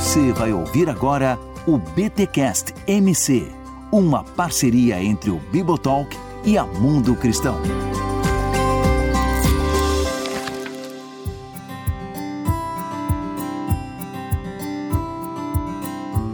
Você vai ouvir agora o BTcast MC, uma parceria entre o Bibotalk e a Mundo Cristão.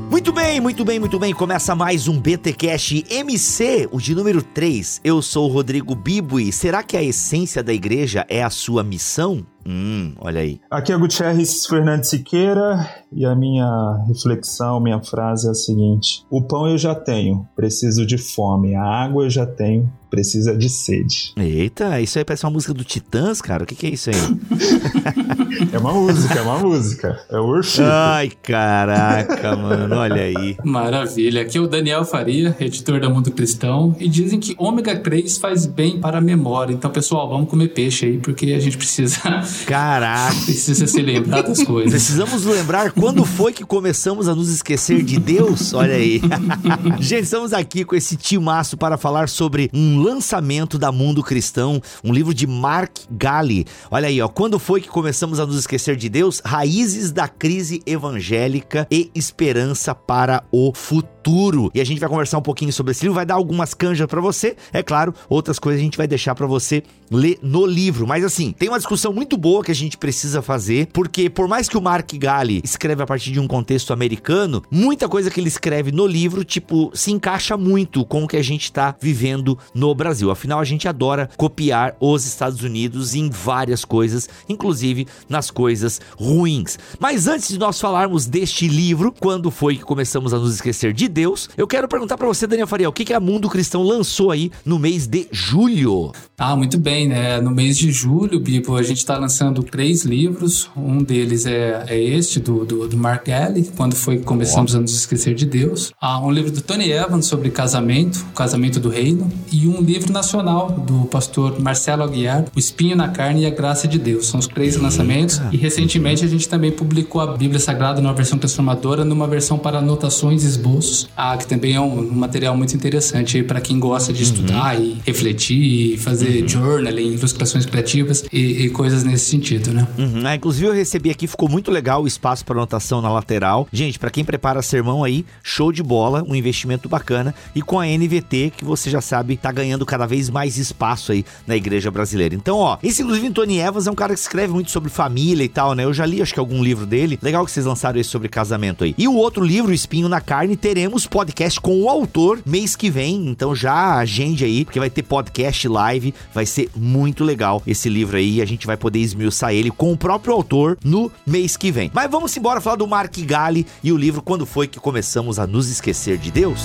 Muito bem, muito bem, muito bem. Começa mais um BTcast MC, o de número 3. Eu sou o Rodrigo Bibo e será que a essência da igreja é a sua missão? Hum, olha aí. Aqui é Gutierrez Fernandes Siqueira e a minha reflexão, minha frase é a seguinte: O pão eu já tenho, preciso de fome. A água eu já tenho, precisa de sede. Eita, isso aí parece uma música do Titãs, cara. O que, que é isso aí? é uma música, é uma música. É o worship. Ai, caraca, mano, olha aí. Maravilha. Aqui é o Daniel Faria, editor da Mundo Cristão, e dizem que ômega 3 faz bem para a memória. Então, pessoal, vamos comer peixe aí, porque a gente precisa Caraca. Precisa se lembrar das coisas. Precisamos lembrar quando foi que começamos a nos esquecer de Deus? Olha aí. Gente, estamos aqui com esse timaço para falar sobre um lançamento da Mundo Cristão, um livro de Mark Galli. Olha aí, ó. Quando foi que começamos a nos esquecer de Deus? Raízes da crise evangélica e esperança para o futuro. E a gente vai conversar um pouquinho sobre esse livro, vai dar algumas canjas para você. É claro, outras coisas a gente vai deixar para você ler no livro. Mas assim, tem uma discussão muito boa que a gente precisa fazer, porque por mais que o Mark Galli escreve a partir de um contexto americano, muita coisa que ele escreve no livro, tipo, se encaixa muito com o que a gente tá vivendo no Brasil. Afinal, a gente adora copiar os Estados Unidos em várias coisas, inclusive nas coisas ruins. Mas antes de nós falarmos deste livro, quando foi que começamos a nos esquecer de Deus, eu quero perguntar para você, Daniel Faria, o que, que a Mundo Cristão lançou aí no mês de julho? Ah, muito bem, né? No mês de julho, Bibo, a gente está lançando três livros. Um deles é, é este, do, do, do Mark Galli, quando foi que começamos oh. a nos esquecer de Deus. Ah, um livro do Tony Evans sobre casamento, o casamento do reino. E um livro nacional do pastor Marcelo Aguiar, O Espinho na Carne e a Graça de Deus. São os três Eita. lançamentos. E recentemente a gente também publicou a Bíblia Sagrada numa versão transformadora, numa versão para anotações e esboços, ah, que também é um, um material muito interessante para quem gosta de uhum. estudar e refletir e fazer fazer uhum. journaling, ilustrações criativas e, e, coisas nesse sentido, né? Uhum. Ah, inclusive eu recebi aqui, ficou muito legal o espaço para anotação na lateral. Gente, para quem prepara sermão aí, show de bola, um investimento bacana. E com a NVT, que você já sabe, tá ganhando cada vez mais espaço aí na igreja brasileira. Então, ó, esse inclusive Tony Evans é um cara que escreve muito sobre família e tal, né? Eu já li, acho que algum livro dele. Legal que vocês lançaram esse sobre casamento aí. E o outro livro, Espinho na Carne, teremos podcast com o autor mês que vem. Então já agende aí, porque vai ter podcast live Vai ser muito legal esse livro aí. A gente vai poder esmiuçar ele com o próprio autor no mês que vem. Mas vamos embora falar do Mark Galli e o livro Quando Foi Que Começamos a Nos Esquecer de Deus?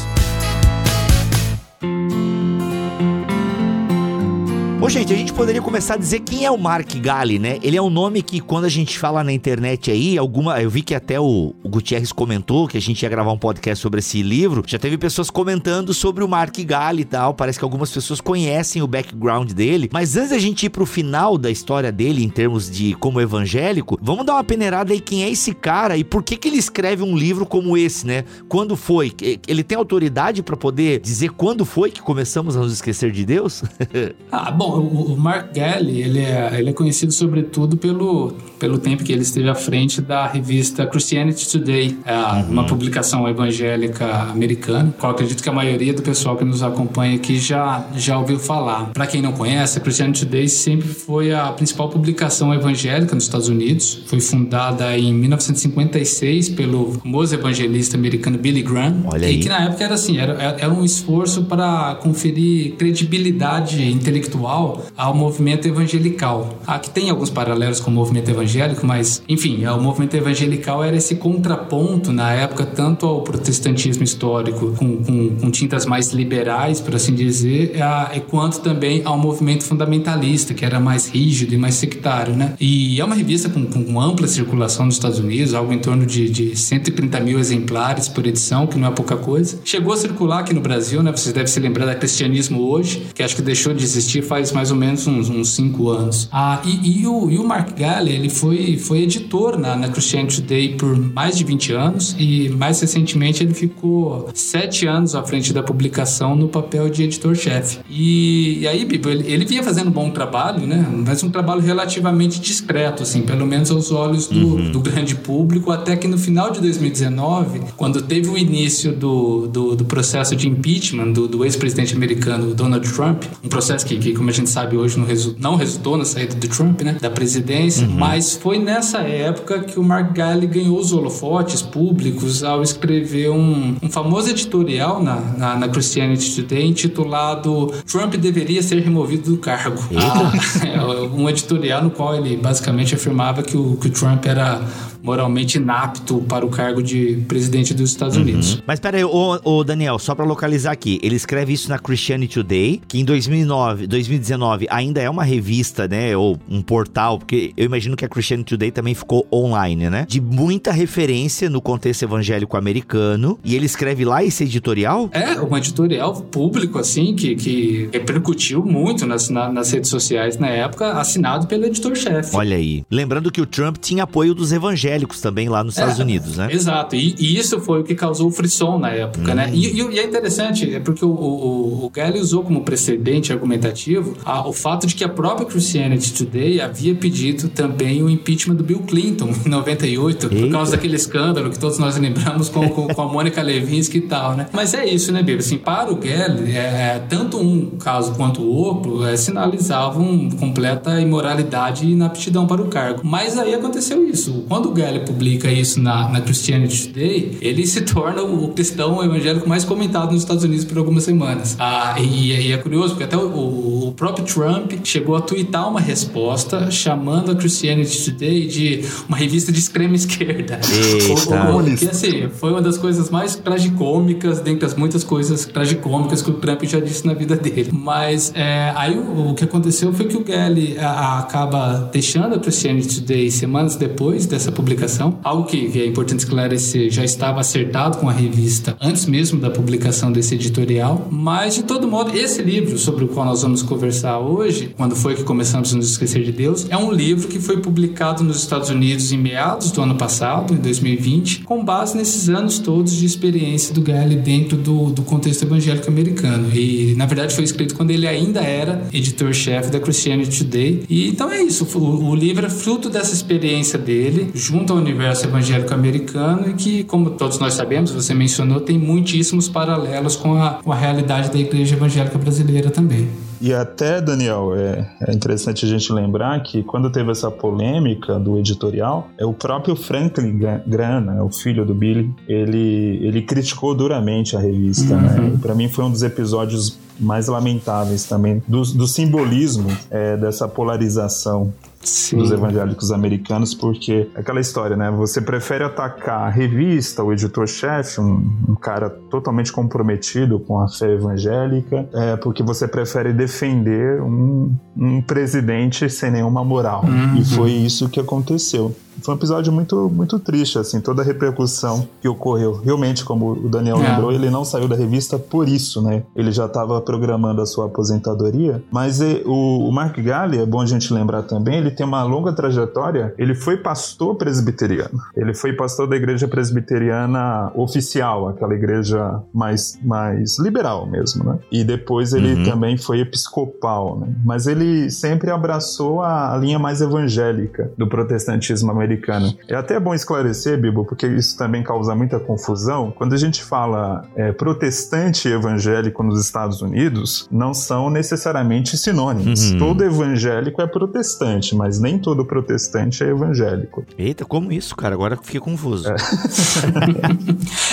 Ô, gente, a gente poderia começar a dizer quem é o Mark Galli, né? Ele é um nome que, quando a gente fala na internet aí, alguma. Eu vi que até o, o Gutierrez comentou que a gente ia gravar um podcast sobre esse livro. Já teve pessoas comentando sobre o Mark Galli e tal. Parece que algumas pessoas conhecem o background dele. Mas antes da gente ir pro final da história dele, em termos de como evangélico, vamos dar uma peneirada aí quem é esse cara e por que, que ele escreve um livro como esse, né? Quando foi? Ele tem autoridade para poder dizer quando foi que começamos a nos esquecer de Deus? ah, bom o, Mark Galli, ele é, ele é conhecido sobretudo pelo, pelo tempo que ele esteve à frente da revista Christianity Today, uhum. uma publicação evangélica americana, qual acredito que a maioria do pessoal que nos acompanha aqui já, já ouviu falar. Para quem não conhece, a Christianity Today sempre foi a principal publicação evangélica nos Estados Unidos. Foi fundada em 1956 pelo famoso evangelista americano Billy Graham. Olha aí. E que na época era assim, era, era um esforço para conferir credibilidade intelectual ao movimento evangelical. Aqui tem alguns paralelos com o movimento evangélico, mas, enfim, o movimento evangelical era esse contraponto na época tanto ao protestantismo histórico com, com, com tintas mais liberais, por assim dizer, a, quanto também ao movimento fundamentalista, que era mais rígido e mais sectário, né? E é uma revista com, com ampla circulação nos Estados Unidos, algo em torno de, de 130 mil exemplares por edição, que não é pouca coisa. Chegou a circular aqui no Brasil, né? Vocês devem se lembrar da Cristianismo Hoje, que acho que deixou de existir faz faz mais ou menos uns, uns cinco anos. Ah, e, e, o, e o Mark Galli, ele foi, foi editor na, na Christianity Today por mais de 20 anos e mais recentemente ele ficou sete anos à frente da publicação no papel de editor-chefe. E, e, aí, Bibo, ele, ele vinha fazendo um bom trabalho, né? Mas um trabalho relativamente discreto, assim, pelo menos aos olhos do, uhum. do grande público, até que no final de 2019, quando teve o início do, do, do processo de impeachment do, do ex-presidente americano Donald Trump, um processo que, que, como a gente sabe hoje, não, resu não resultou na saída do Trump, né? Da presidência, uhum. mas foi nessa época que o Mark Galli ganhou os holofotes públicos ao escrever um, um famoso editorial na, na, na Christianity Today intitulado Trump deveria ser removido do cargo. Ah, um editorial no qual ele basicamente afirmava que o, que o Trump era moralmente inapto para o cargo de presidente dos Estados uhum. Unidos. Mas peraí, ô, ô Daniel, só para localizar aqui, ele escreve isso na Christianity Today, que em 2009, 2019 ainda é uma revista, né, ou um portal, porque eu imagino que a Christianity Today também ficou online, né, de muita referência no contexto evangélico americano, e ele escreve lá esse editorial? É, um editorial público, assim, que, que repercutiu muito nas, na, nas redes sociais na época, assinado pelo editor-chefe. Olha aí. Lembrando que o Trump tinha apoio dos evangélicos evangélicos também lá nos Estados é, Unidos, né? Exato, e, e, isso foi o que causou o frisson na época, né? hum. né? E, e, é interessante, é porque o, o, o Galli usou como precedente argumentativo a, o fato de que a própria Christianity Today havia pedido também o impeachment do Bill Clinton em 98, Eita. por causa daquele escândalo que todos nós lembramos com, com, com a Mônica Levinsky e tal, né? Mas é isso, né, Bíblia? Assim, para o Galli, é, é, tanto um caso quanto o outro é, sinalizavam completa imoralidade e inaptidão para o cargo. Mas aí aconteceu isso. Quando o Galli publica isso na, na Christianity Today, ele se torna o cristão evangélico mais comentado nos Estados Unidos por algumas semanas. Ah, e, e é curioso, porque até o, o, próprio Trump chegou a twittar uma resposta chamando a Christianity Today de uma revista de extrema esquerda. Eita. que assim, foi uma das coisas mais tragicômicas, dentre as muitas coisas tragicômicas que o Trump já disse na vida dele. Mas é, aí o, o, que aconteceu foi que o Galli a, a, acaba deixando a Christianity Today semanas depois dessa publicação, algo que, que é importante esclarecer, já estava acertado com a revista antes mesmo da publicação desse editorial, mas de todo modo, esse livro sobre o qual nós vamos conversar hoje, quando foi que começamos a nos esquecer de Deus, é um livro que foi publicado nos Estados Unidos em meados do ano passado, em 2020, com base nesses anos todos de experiência do Galli dentro do, do contexto evangélico americano. E, na verdade, foi escrito quando ele ainda era editor-chefe da Christianity Today. E então é isso, o, o livro é fruto dessa experiência dele, junto ao universo evangélico americano e que, como todos nós sabemos, você mencionou, tem muitíssimos paralelos com a, com a realidade da igreja evangélica brasileira também. E até, Daniel, é, é, interessante a gente lembrar que quando teve essa polêmica do editorial, é o próprio Franklin Graham, né, o filho do Billy, ele, ele criticou duramente a revista. Né? Uhum. Né? Para mim foi um dos episódios mais lamentáveis também do, do simbolismo é, dessa polarização Sim. dos evangélicos americanos, porque é aquela história, né? Você prefere atacar a revista, o editor-chefe, um, um, cara totalmente comprometido com a fé evangélica, é, porque você prefere defender um, um presidente sem nenhuma moral. Uhum. E foi isso que aconteceu. Foi um episódio muito, muito triste, assim, toda a repercussão que ocorreu. Realmente, como o Daniel é. lembrou, ele não saiu da revista por isso, né? Ele já estava programando a sua aposentadoria. Mas e, o, o Mark Galli, é bom a gente lembrar também, ele tem uma longa trajetória. Ele foi pastor presbiteriano. Ele foi pastor da igreja presbiteriana oficial, aquela igreja mais, mais liberal mesmo, né? E depois ele uhum. também foi episcopal, né? Mas ele sempre abraçou a, a linha mais evangélica do protestantismo americano. É até bom esclarecer, Bibo, porque isso também causa muita confusão. Quando a gente fala é, protestante e evangélico nos Estados Unidos, não são necessariamente sinônimos. Uhum. Todo evangélico é protestante, mas nem todo protestante é evangélico. Eita, como isso, cara? Agora fiquei confuso. É.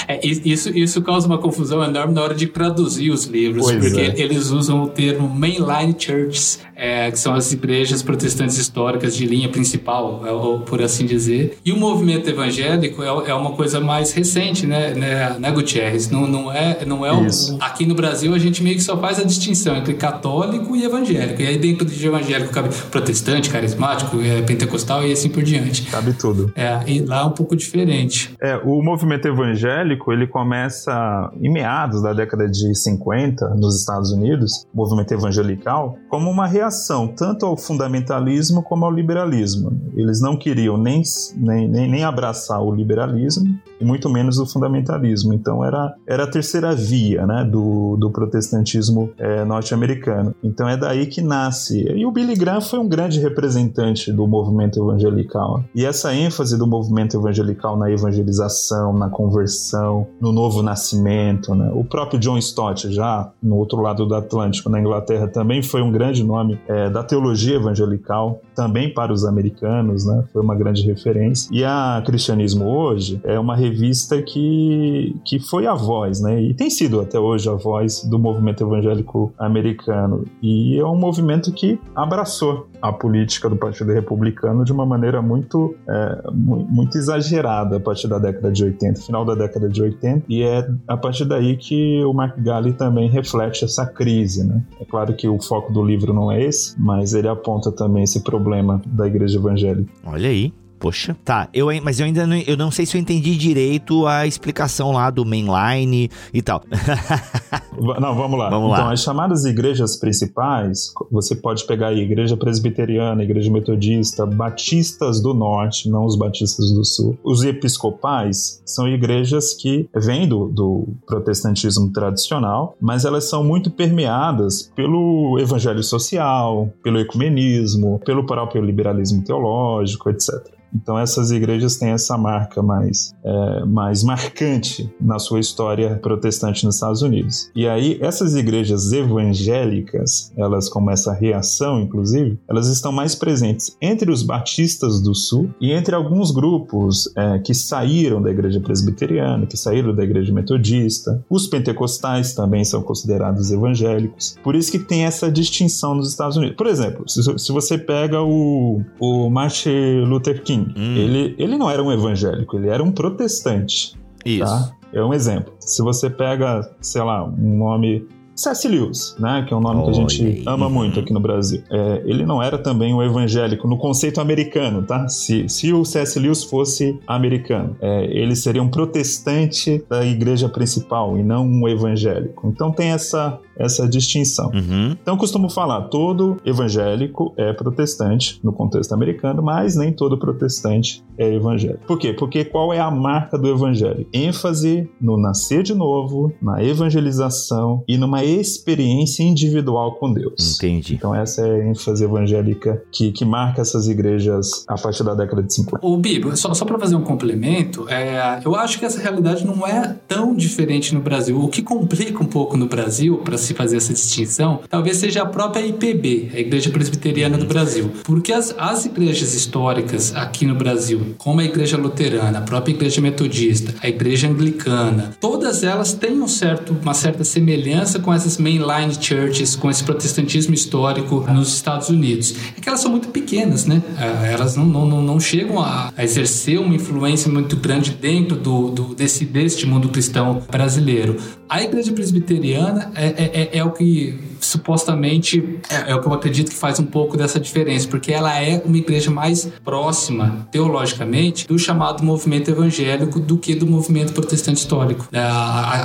é, isso, isso causa uma confusão enorme na hora de traduzir os livros, pois porque é. eles usam o termo mainline churches, é, que são as igrejas protestantes históricas de linha principal, ou por assim dizer. E o movimento evangélico é, é uma coisa mais recente, né, né, né Gutierrez? Não, não é, não é o, aqui no Brasil a gente meio que só faz a distinção entre católico e evangélico. E aí dentro de evangélico cabe protestante, carismático, é, pentecostal e assim por diante. Cabe tudo. É, e lá é um pouco diferente. É, o movimento evangélico, ele começa em meados da década de 50 nos Estados Unidos, o movimento evangelical, como uma reação tanto ao fundamentalismo como ao liberalismo. Eles não queriam nem, nem, nem abraçar o liberalismo e muito menos o fundamentalismo. Então era, era a terceira via né, do, do protestantismo é, norte-americano. Então é daí que nasce. E o Billy Graham foi um grande representante do movimento evangelical. E essa ênfase do movimento evangelical na evangelização, na conversão, no novo nascimento. Né? O próprio John Stott, já no outro lado do Atlântico, na Inglaterra, também foi um grande nome é, da teologia evangelical, também para os americanos, né? foi uma grande referência. E a Cristianismo Hoje é uma revista que, que foi a voz, né? E tem sido até hoje a voz do movimento evangélico americano. E é um movimento que abraçou a política do Partido Republicano de uma maneira muito, é, muito exagerada a partir da década de 80, final da década de 80, e é a partir daí que o Mark Galli também reflete essa crise. Né? É claro que o foco do livro não é esse, mas ele aponta também esse problema da igreja evangélica. Olha aí. Poxa, tá. Eu, mas eu ainda não, eu não sei se eu entendi direito a explicação lá do mainline e tal. não, vamos lá. Vamos então, lá. as chamadas igrejas principais, você pode pegar aí Igreja Presbiteriana, Igreja Metodista, Batistas do Norte, não os Batistas do Sul. Os episcopais são igrejas que vêm do, do protestantismo tradicional, mas elas são muito permeadas pelo evangelho social, pelo ecumenismo, pelo próprio liberalismo teológico, etc. Então essas igrejas têm essa marca mais, é, mais marcante na sua história protestante nos Estados Unidos. E aí essas igrejas evangélicas, elas com essa reação, inclusive, elas estão mais presentes entre os batistas do Sul e entre alguns grupos é, que saíram da igreja presbiteriana, que saíram da igreja metodista. Os pentecostais também são considerados evangélicos. Por isso que tem essa distinção nos Estados Unidos. Por exemplo, se, se você pega o, o Martin Luther King Hum. ele, ele não era um evangélico, ele era um protestante. Isso. Tá? É um exemplo. Se você pega, sei lá, um nome C.S. Lewis, né, que é um nome que a gente ama muito aqui no Brasil. É, ele não era também um evangélico no conceito americano, tá? Se, se o C.S. Lewis fosse americano, é, ele seria um protestante da igreja principal e não um evangélico. Então tem essa essa distinção. Uhum. Então costumo falar, todo evangélico é protestante no contexto americano, mas nem todo protestante é evangélico. Por quê? Porque qual é a marca do evangelho? ênfase no nascer de novo, na evangelização e numa experiência individual com Deus. Entendi. Então essa é a ênfase evangélica que, que marca essas igrejas a partir da década de 50. O Bibo, só, só para fazer um complemento, é, eu acho que essa realidade não é tão diferente no Brasil. O que complica um pouco no Brasil, para se fazer essa distinção, talvez seja a própria IPB, a Igreja Presbiteriana do Brasil. Porque as, as igrejas históricas aqui no Brasil, como a Igreja Luterana, a própria Igreja Metodista, a Igreja Anglicana, todas elas têm um certo, uma certa semelhança com essas mainline churches, com esse protestantismo histórico nos Estados Unidos. É que elas são muito pequenas, né? É, elas não, não, não chegam a, a exercer uma influência muito grande dentro do, do desse, deste mundo cristão brasileiro. A igreja presbiteriana é, é, é, é o que supostamente é, é, o que eu acredito que faz um pouco dessa diferença, porque ela é uma igreja mais próxima, teologicamente, do chamado movimento evangélico do que do movimento protestante histórico é,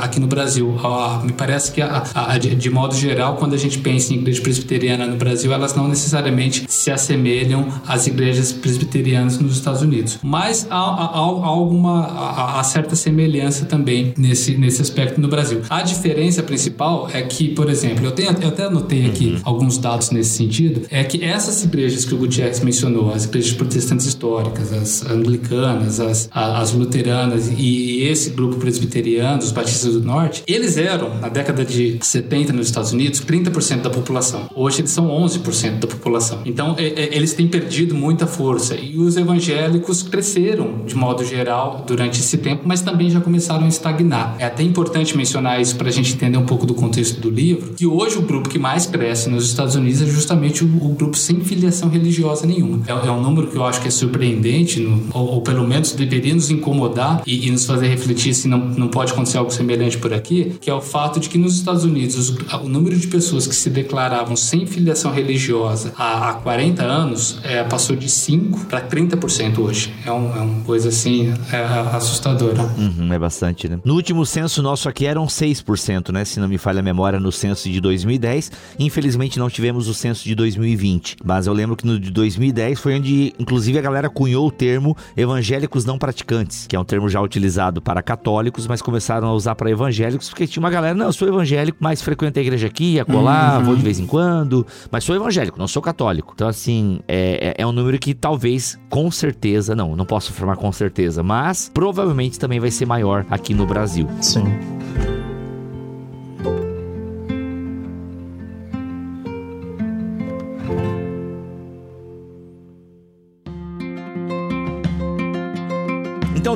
aqui no Brasil. me parece que, a, a, de, de, modo geral, quando a gente pensa em igreja presbiteriana no Brasil, elas não necessariamente se assemelham às igrejas presbiterianas nos Estados Unidos. Mas há, há, há alguma há, há certa semelhança também nesse, nesse aspecto no Brasil. A diferença principal é que, por exemplo, eu tenho eu até anotei aqui uhum. alguns dados nesse sentido, é que essas igrejas que o Gutierrez mencionou, as igrejas protestantes históricas, as anglicanas, as, as luteranas e esse grupo presbiteriano, os batistas do norte, eles eram, na década de 70 nos Estados Unidos, 30% da população. Hoje eles são 11% da população. Então, é, é, eles têm perdido muita força. E os evangélicos cresceram, de modo geral, durante esse tempo, mas também já começaram a estagnar. É até importante mencionar isso para a gente entender um pouco do contexto do livro, que hoje o grupo que mais cresce nos Estados Unidos é justamente o, o grupo sem filiação religiosa nenhuma. É, é, um número que eu acho que é surpreendente, no, ou, ou, pelo menos deveria nos incomodar e, e, nos fazer refletir se não, não pode acontecer algo semelhante por aqui, que é o fato de que nos Estados Unidos o número de pessoas que se declaravam sem filiação religiosa há, há 40 anos é, passou de 5 para 30% hoje. É, um, é uma coisa assim é, assustadora. Uhum, é bastante, né? No último censo nosso aqui eram 6%, né? Se não me falha a memória, no censo de 2010. Infelizmente não tivemos o censo de 2020. Mas eu lembro que no de 2010 foi onde, inclusive, a galera cunhou o termo evangélicos não praticantes, que é um termo já utilizado para católicos, mas começaram a usar para evangélicos, porque tinha uma galera, não, eu sou evangélico, mas frequento a igreja aqui, acolá, uhum. vou de vez em quando, mas sou evangélico, não sou católico. Então, assim, é, é, é um número que talvez, com certeza, não, não posso afirmar com certeza, mas provavelmente também vai ser maior aqui no Brasil. Sim.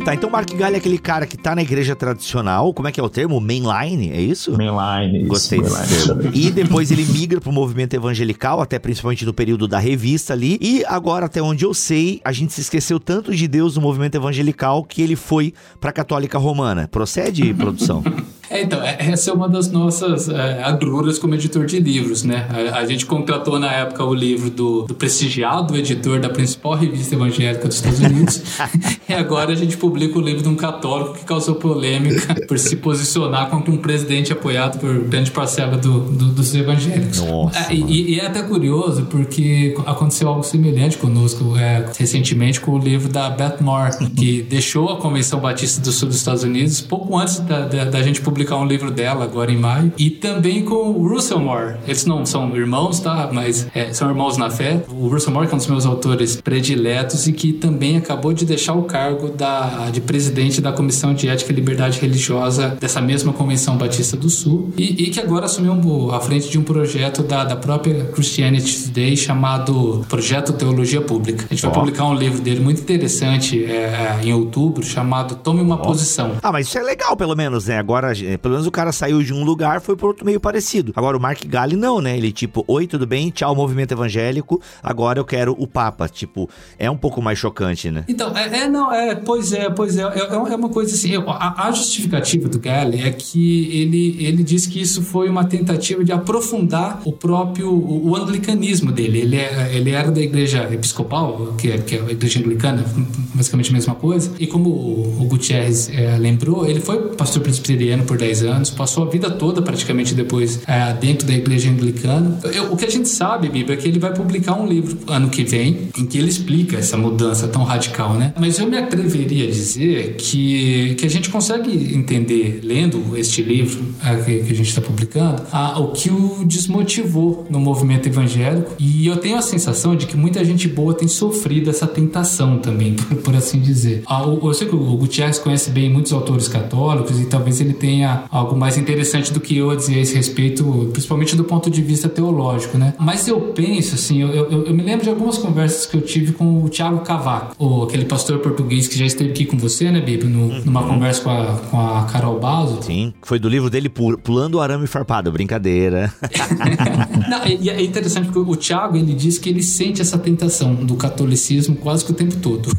Tá, então Mark Galli é aquele cara que tá na igreja tradicional, como é que é o termo? Mainline, é isso? Mainline, isso. Gostei desse termo. E depois ele migra pro movimento evangelical, até principalmente no período da revista ali. E agora, até onde eu sei, a gente se esqueceu tanto de Deus no movimento evangelical que ele foi pra católica romana. Procede, produção? É, então, é, essa é uma das nossas é, agruras como editor de livros, né? A, a, gente contratou na época o livro do, do prestigiado editor da principal revista evangélica dos Estados Unidos, e agora a gente publica o livro de um católico que causou polêmica por se posicionar contra um presidente apoiado por grande parcela do, do, dos evangélicos. Nossa, é, e, e, é até curioso porque aconteceu algo semelhante conosco é, recentemente com o livro da Beth Moore, que deixou a Convenção Batista do Sul dos Estados Unidos pouco antes da, da, da gente publicar publicar um livro dela agora em maio. E também com o Russell Moore. Eles não são irmãos, tá? Mas é, são irmãos na fé. O Russell Moore, que é um dos meus autores prediletos e que também acabou de deixar o cargo da, de presidente da Comissão de Ética e Liberdade Religiosa dessa mesma Convenção Batista do Sul. E, e que agora assumiu um, a frente de um projeto da, da própria Christianity Today chamado Projeto Teologia Pública. A gente vai oh. publicar um livro dele muito interessante é, em outubro chamado Tome uma oh. Posição. Ah, mas isso é legal, pelo menos, né? Agora é, pelo menos o cara saiu de um lugar, foi para outro meio parecido. Agora o Mark Galli não, né? Ele tipo, oi, tudo bem? Tchau, movimento evangélico. Agora eu quero o Papa. Tipo, é um pouco mais chocante, né? Então, é, é não, é, pois é, pois é. É, é uma coisa assim, a, a, justificativa do Galli é que ele, ele diz que isso foi uma tentativa de aprofundar o próprio, o, o anglicanismo dele. Ele, é, ele era da igreja episcopal, que é, que é a igreja anglicana, basicamente a mesma coisa. E como o, o Gutierrez é, lembrou, ele foi pastor presbiteriano por 10 anos, passou a vida toda praticamente depois é, dentro da igreja anglicana. Eu, o que a gente sabe, Bíblia, é que ele vai publicar um livro ano que vem em que ele explica essa mudança tão radical, né? Mas eu me atreveria a dizer que, que a gente consegue entender, lendo este livro é, que, que, a gente está publicando, a, o que o desmotivou no movimento evangélico. E eu tenho a sensação de que muita gente boa tem sofrido essa tentação também, por, assim dizer. Ah, eu sei que o Gutierrez conhece bem muitos autores católicos e talvez ele tenha tenha algo mais interessante do que eu a dizer a esse respeito, principalmente do ponto de vista teológico, né? Mas eu penso, assim, eu, eu, eu me lembro de algumas conversas que eu tive com o Tiago Cavaco, ou aquele pastor português que já esteve aqui com você, né, Bíblia, no, uhum. numa conversa com a, com a Carol Basso. Sim, foi do livro dele Pulando o Arame Farpado, brincadeira. Não, e é interessante porque o Tiago, ele diz que ele sente essa tentação do catolicismo quase que o tempo todo.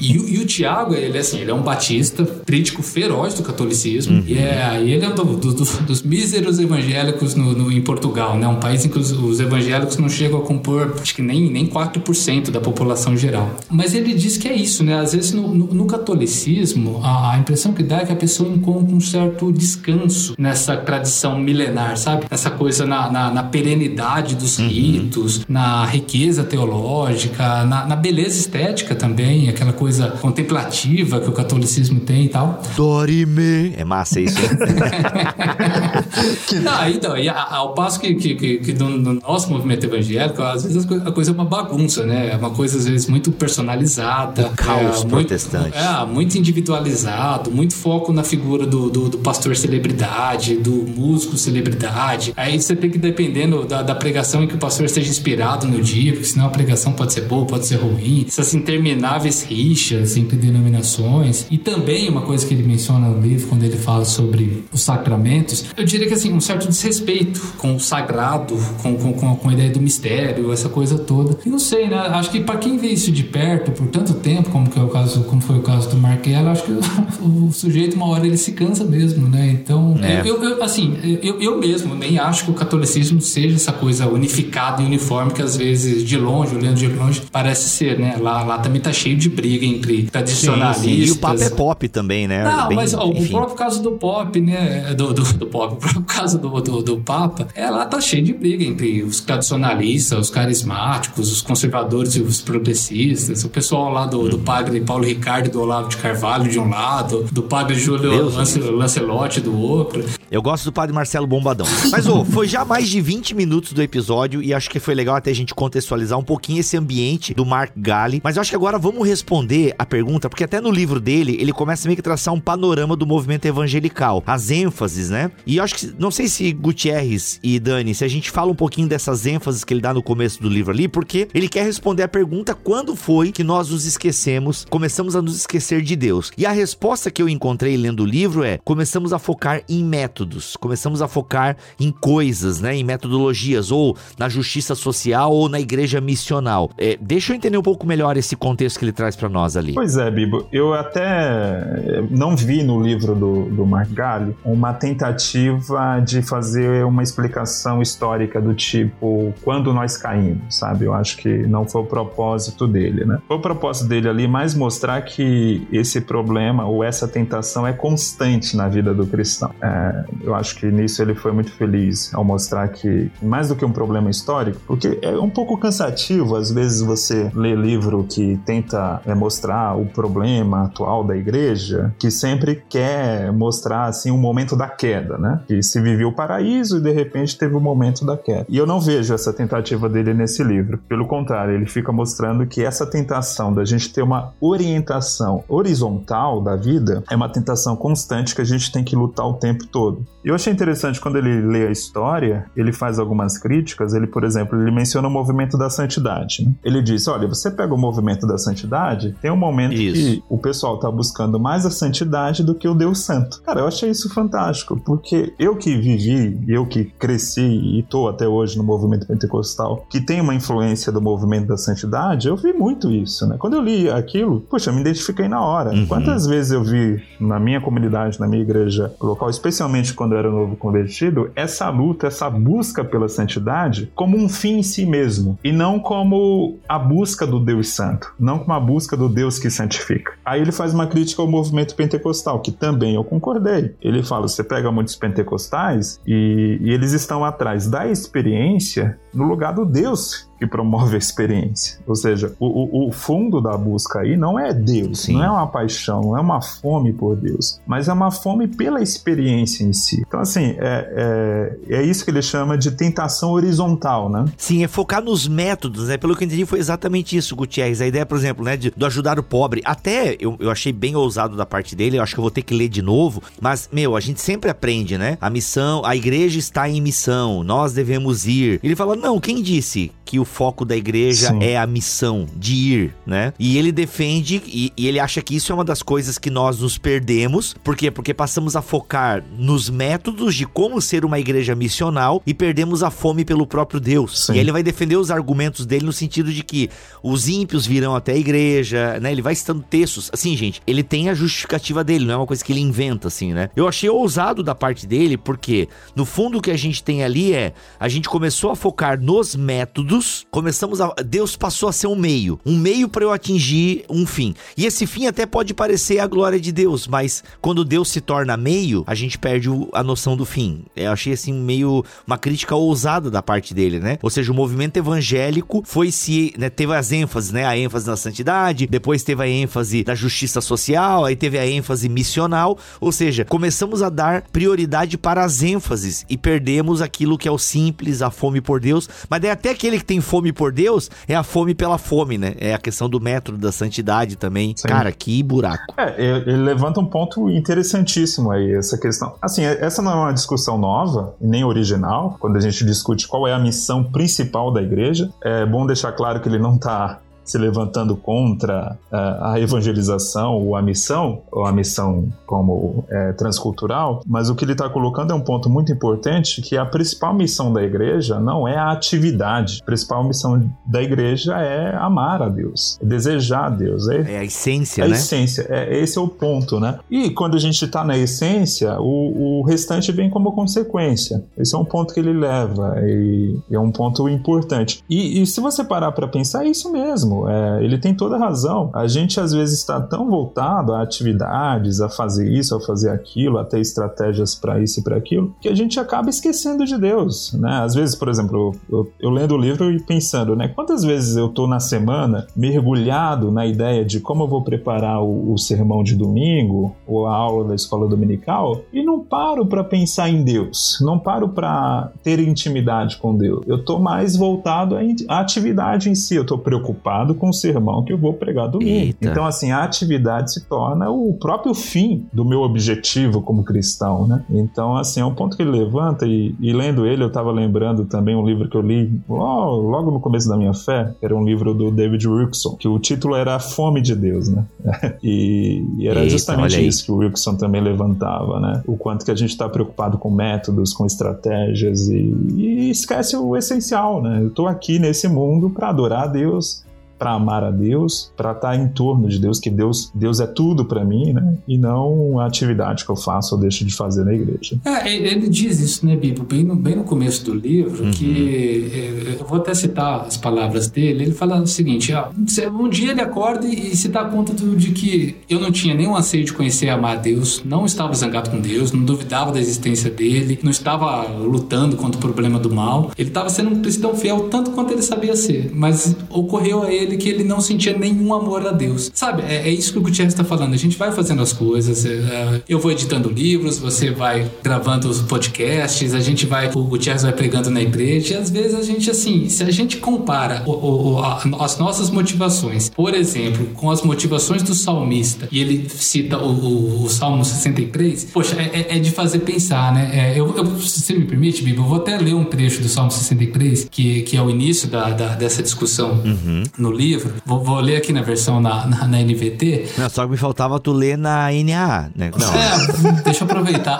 E, e o Tiago, ele, assim, ele é um batista, crítico feroz do catolicismo, uhum. e é e ele é um do, do, dos míseros evangélicos no, no, em Portugal, né? Um país em que os, os, evangélicos não chegam a compor, acho que nem, nem 4% da população geral. Mas ele diz que é isso, né? Às vezes no, no, no catolicismo, a, a, impressão que dá é que a pessoa encontra um certo descanso nessa tradição milenar, sabe? Essa coisa na, na, na perenidade dos uhum. ritos, na riqueza teológica, na, na beleza estética também, aquela coisa contemplativa que o catolicismo tem e tal. Dorime! É massa isso. Não, então, e ao passo que, que, que, que no, no, nosso movimento evangélico, às vezes a coisa é uma bagunça, né? É uma coisa, às vezes, muito personalizada. O caos é, protestante. Muito, é, muito individualizado, muito foco na figura do, do, do, pastor celebridade, do músico celebridade. Aí você tem que, dependendo da, da pregação em que o pastor esteja inspirado no dia, porque senão a pregação pode ser boa, pode ser ruim. Essas intermináveis rixas entre denominações. E também uma coisa que ele menciona no livro, quando ele fala sobre sobre os sacramentos, eu diria que assim, um certo desrespeito com o sagrado, com, com, com, com a ideia do mistério, essa coisa toda. E não sei, né? Acho que para quem vê isso de perto por tanto tempo, como que é o caso, como foi o caso do Marquelo, acho que o, o sujeito uma hora ele se cansa mesmo, né? Então, é. eu, eu, assim, eu, eu mesmo nem acho que o catolicismo seja essa coisa unificada e uniforme que às vezes de longe, olhando de longe, parece ser, né? Lá, lá também tá cheio de briga entre tradicionalistas. Sim, sim. E o papo é pop também, né? Não, Bem, mas ó, o próprio caso do pop, né? Do, do, do pop, próprio caso do, do, do Papa, é, lá tá cheio de briga entre os tradicionalistas, os carismáticos, os conservadores e os progressistas, o pessoal lá do, do padre Paulo Ricardo do Olavo de Carvalho de um lado, do padre Júlio Lance, Lancelotti do outro. Eu gosto do padre Marcelo Bombadão. Mas, ô, foi já mais de 20 minutos do episódio e acho que foi legal até a gente contextualizar um pouquinho esse ambiente do Mark Galli. Mas eu acho que agora vamos responder a pergunta, porque até no livro dele, ele começa meio que a traçar um panorama do movimento evangelical, as ênfases, né? E eu acho que, não sei se Gutierrez e Dani, se a gente fala um pouquinho dessas ênfases que ele dá no começo do livro ali, porque ele quer responder a pergunta quando foi que nós nos esquecemos, começamos a nos esquecer de Deus. E a resposta que eu encontrei lendo o livro é: começamos a focar em métodos, começamos a focar em coisas, né, em metodologias, ou na justiça social ou na igreja missional. É, deixa eu entender um pouco melhor esse contexto que ele traz para nós ali. Pois é, Bibo, eu até não vi no livro do, do Mark Galli uma tentativa de fazer uma explicação histórica do tipo quando nós caímos, sabe? Eu acho que não foi o propósito dele, né? Foi o propósito dele ali mais mostrar que esse problema ou essa tentação é constante na vida do cristão. É, eu acho que nisso ele foi muito feliz ao mostrar que, mais do que um problema histórico, porque é um pouco cansativo às vezes você ler livro que tenta é, mostrar o problema atual da igreja, que sempre quer mostrar assim um momento da queda, né? Que se viveu o paraíso e de repente teve o um momento da queda. E eu não vejo essa tentativa dele nesse livro. Pelo contrário, ele fica mostrando que essa tentação da gente ter uma orientação horizontal da vida é uma tentação constante que a gente tem que lutar o tempo todo. E eu achei interessante quando ele lê a história, ele faz algumas críticas. Ele, por exemplo, ele menciona o movimento da santidade. Né? Ele diz: olha, você pega o movimento da santidade, tem um momento isso. que o pessoal está buscando mais a santidade do que o Deus Santo. Cara, eu achei isso fantástico, porque eu que vivi, eu que cresci e estou até hoje no movimento pentecostal, que tem uma influência do movimento da santidade, eu vi muito isso, né? Quando eu li aquilo, puxa, eu me identifiquei na hora. Uhum. Quantas vezes eu vi na minha comunidade, na minha igreja local, especialmente quando eu era novo convertido, essa luta, essa busca pela santidade como um fim em si mesmo e não como a busca do Deus Santo, não como a busca do Deus que santifica. Aí ele faz uma crítica ao movimento pentecostal, que também eu concordei. Ele fala: você pega muitos pentecostais e, e eles estão atrás da experiência no lugar do Deus que promove a experiência. Ou seja, o, o, o fundo da busca aí não é Deus, Sim. não é uma paixão, não é uma fome por Deus, mas é uma fome pela experiência em si. Então, assim, é, é, é isso que ele chama de tentação horizontal, né? Sim, é focar nos métodos, né? Pelo que eu entendi, foi exatamente isso, Gutierrez. A ideia, por exemplo, né, de, do ajudar o pobre. Até eu, eu achei bem ousado da parte dele, eu acho que eu vou ter que ler de novo, mas, meu, a gente sempre aprende, né? A missão, a igreja está em missão, nós devemos ir. Ele fala, não, quem disse que o foco da igreja Sim. é a missão de ir, né? E ele defende e, e, ele acha que isso é uma das coisas que nós nos perdemos. Por quê? Porque passamos a focar nos métodos de como ser uma igreja missional e perdemos a fome pelo próprio Deus. Sim. E ele vai defender os argumentos dele no sentido de que os ímpios virão até a igreja, né? Ele vai citando textos. Assim, gente, ele tem a justificativa dele, não é uma coisa que ele inventa, assim, né? Eu achei ousado da parte dele, porque no fundo o que a gente tem ali é a gente começou a focar nos métodos começamos a. Deus passou a ser um meio. Um meio para eu atingir um fim. E esse fim até pode parecer a glória de Deus, mas quando Deus se torna meio, a gente perde a noção do fim. Eu achei assim meio uma crítica ousada da parte dele, né? Ou seja, o movimento evangélico foi se. Né, teve as ênfases, né? A ênfase na santidade, depois teve a ênfase da justiça social, aí teve a ênfase missional. Ou seja, começamos a dar prioridade para as ênfases e perdemos aquilo que é o simples, a fome por Deus. Mas daí até aquele que tem fome por Deus é a fome pela fome, né? É a questão do método da santidade também. Sim. Cara, que buraco. É, ele levanta um ponto interessantíssimo aí, essa questão. Assim, essa não é uma discussão nova, nem original, quando a gente discute qual é a missão principal da igreja. É bom deixar claro que ele não está se levantando contra uh, a evangelização ou a missão, ou a missão como é, transcultural, mas o que ele está colocando é um ponto muito importante, que a principal missão da igreja não é a atividade. A principal missão da igreja é amar a Deus, é desejar a Deus. É, é a essência, é né? A essência, é, esse é o ponto, né? E quando a gente está na essência, o, o restante vem como consequência. Esse é um ponto que ele leva e é um ponto importante. E, e se você parar para pensar, é isso mesmo. É, ele tem toda a razão. A gente às vezes está tão voltado a atividades, a fazer isso, a fazer aquilo, a ter estratégias para isso e para aquilo, que a gente acaba esquecendo de Deus, né? Às vezes, por exemplo, eu, eu lendo o livro e pensando, né? Quantas vezes eu tô na semana mergulhado na ideia de como eu vou preparar o, o sermão de domingo ou a aula da escola dominical e não paro para pensar em Deus, não paro para ter intimidade com Deus. Eu tô mais voltado à atividade em si, eu tô preocupado com o sermão que eu vou pregar domingo. Eita. Então, assim, a atividade se torna o próprio fim do meu objetivo como cristão, né? Então, assim, é um ponto que ele levanta e, e lendo ele, eu estava lembrando também um livro que eu li logo, logo no começo da minha fé, era um livro do David Wilson, que o título era A Fome de Deus, né? e, e era Eita, justamente isso que o Wilson também levantava, né? O quanto que a gente está preocupado com métodos, com estratégias e, e esquece o essencial, né? Eu estou aqui nesse mundo para adorar a Deus, para amar a Deus, para estar tá em torno de Deus, que Deus, Deus é tudo para mim, né? E não a atividade que eu faço ou deixo de fazer na igreja. É, ele diz isso, né, Bibo? Bem no, bem no começo do livro, uhum. que é, eu vou até citar as palavras dele. Ele fala o seguinte: ó, um dia ele acorda e se dá conta de que eu não tinha nenhum anseio de conhecer e amar a Deus, não estava zangado com Deus, não duvidava da existência dele, não estava lutando contra o problema do mal. Ele estava sendo um cristão fiel tanto quanto ele sabia ser, mas ocorreu a ele ele que ele não sentia nenhum amor a Deus. Sabe, é, é isso que o Gutierrez está falando. A gente vai fazendo as coisas, é, é, eu vou editando livros, você vai gravando os podcasts, a gente vai, o Gutierrez vai pregando na igreja, e às vezes a gente, assim, se a gente compara o, o, a, as nossas motivações, por exemplo, com as motivações do salmista, e ele cita o, o Salmo 63, poxa, é, é, é, de fazer pensar, né? É, eu, eu, se você me permite, Bíblia, eu vou até ler um trecho do Salmo 63, que, que é o início da, da dessa discussão uhum. no livro livro. Vou, vou ler aqui na versão na, na, na NVT. Não, só que me faltava tu ler na NAA, né? Não. É, deixa eu aproveitar.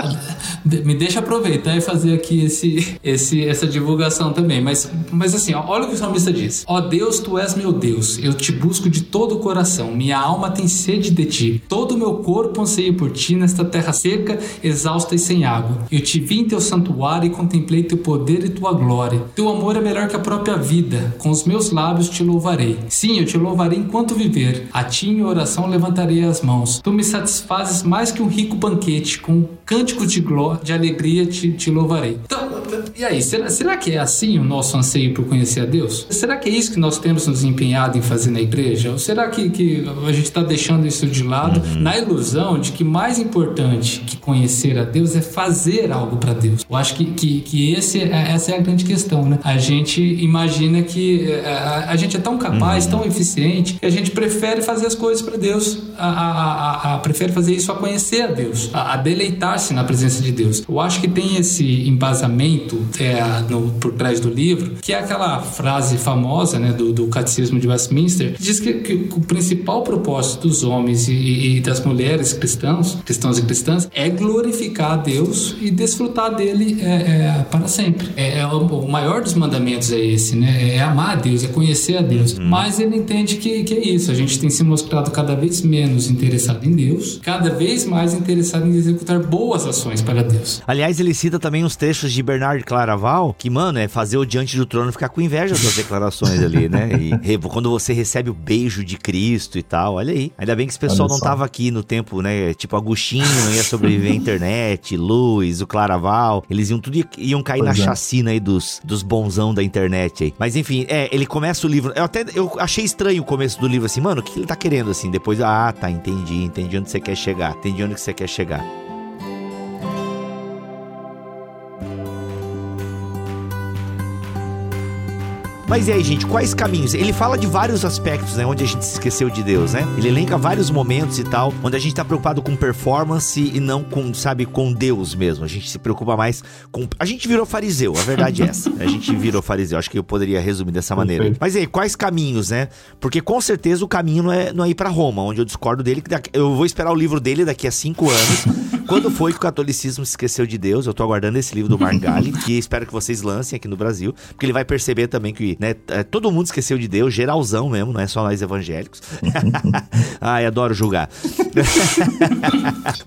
Me deixa aproveitar e fazer aqui esse, esse, essa divulgação também. Mas, mas assim, ó, olha o que o salmista diz. Ó Deus, tu és meu Deus. Eu te busco de todo o coração. Minha alma tem sede de ti. Todo o meu corpo anseia por ti nesta terra seca, exausta e sem água. Eu te vi em teu santuário e contemplei teu poder e tua glória. Teu amor é melhor que a própria vida. Com os meus lábios te louvarei. Sim, eu te louvarei enquanto viver. A ti em oração levantarei as mãos. Tu me satisfazes mais que um rico banquete. Com cânticos de glória, de alegria te, te louvarei. Então, e aí, será, será que é assim o nosso anseio por conhecer a Deus? Será que é isso que nós temos nos empenhado em fazer na igreja? Ou será que, que a gente está deixando isso de lado uhum. na ilusão de que mais importante que conhecer a Deus é fazer algo para Deus? Eu acho que, que, que esse, é, essa é a grande questão, né? A gente imagina que a, é, a, a gente é tão capaz, uhum. tão eficiente, que a gente prefere fazer as coisas para Deus, a, a, prefere fazer isso a conhecer a Deus, a, a deleitar-se na presença de Deus. Eu acho que tem esse embasamento é, no, por trás do livro, que é aquela frase famosa né, do, do Catecismo de Westminster, que diz que, que, o principal propósito dos homens e, e, das mulheres cristãos, cristãos e cristãs, é glorificar a Deus e desfrutar dele é, é, para sempre. É, é, o, o, maior dos mandamentos é esse, né? É amar a Deus, é conhecer a Deus. Uhum. Mas ele entende que, que é isso. A gente tem se mostrado cada vez menos interessado em Deus, cada vez mais interessado em executar boas ações para Deus. Aliás, ele cita também uns trechos de Bernard Bernard Claraval, que, mano, é fazer o diante do trono ficar com inveja das declarações ali, né? E quando você recebe o beijo de Cristo e tal, olha aí. Ainda bem que esse pessoal não tava aqui no tempo, né? Tipo, Agostinho ia sobreviver à internet, Luz, o Claraval, eles iam tudo iam cair pois na é. chacina aí dos, dos bonzão da internet aí. Mas enfim, é, ele começa o livro. Eu até eu achei estranho o começo do livro assim, mano, o que ele tá querendo assim? Depois, ah, tá, entendi, entendi onde você quer chegar, entendi onde você quer chegar. Mas e aí, gente, quais caminhos? Ele fala de vários aspectos, né? Onde a gente se esqueceu de Deus, né? Ele elenca vários momentos e tal, onde a gente tá preocupado com performance e não com, sabe, com Deus mesmo. A gente se preocupa mais com. A gente virou fariseu, a verdade é essa. A gente virou fariseu. Acho que eu poderia resumir dessa maneira. Perfeito. Mas e aí, quais caminhos, né? Porque com certeza o caminho não é, não é ir pra Roma, onde eu discordo dele. Eu vou esperar o livro dele daqui a cinco anos. Quando foi que o catolicismo se esqueceu de Deus? Eu tô aguardando esse livro do Mark Galli, que espero que vocês lancem aqui no Brasil, porque ele vai perceber também que né, é, todo mundo esqueceu de Deus, geralzão mesmo, não é só nós evangélicos. Ai, adoro julgar.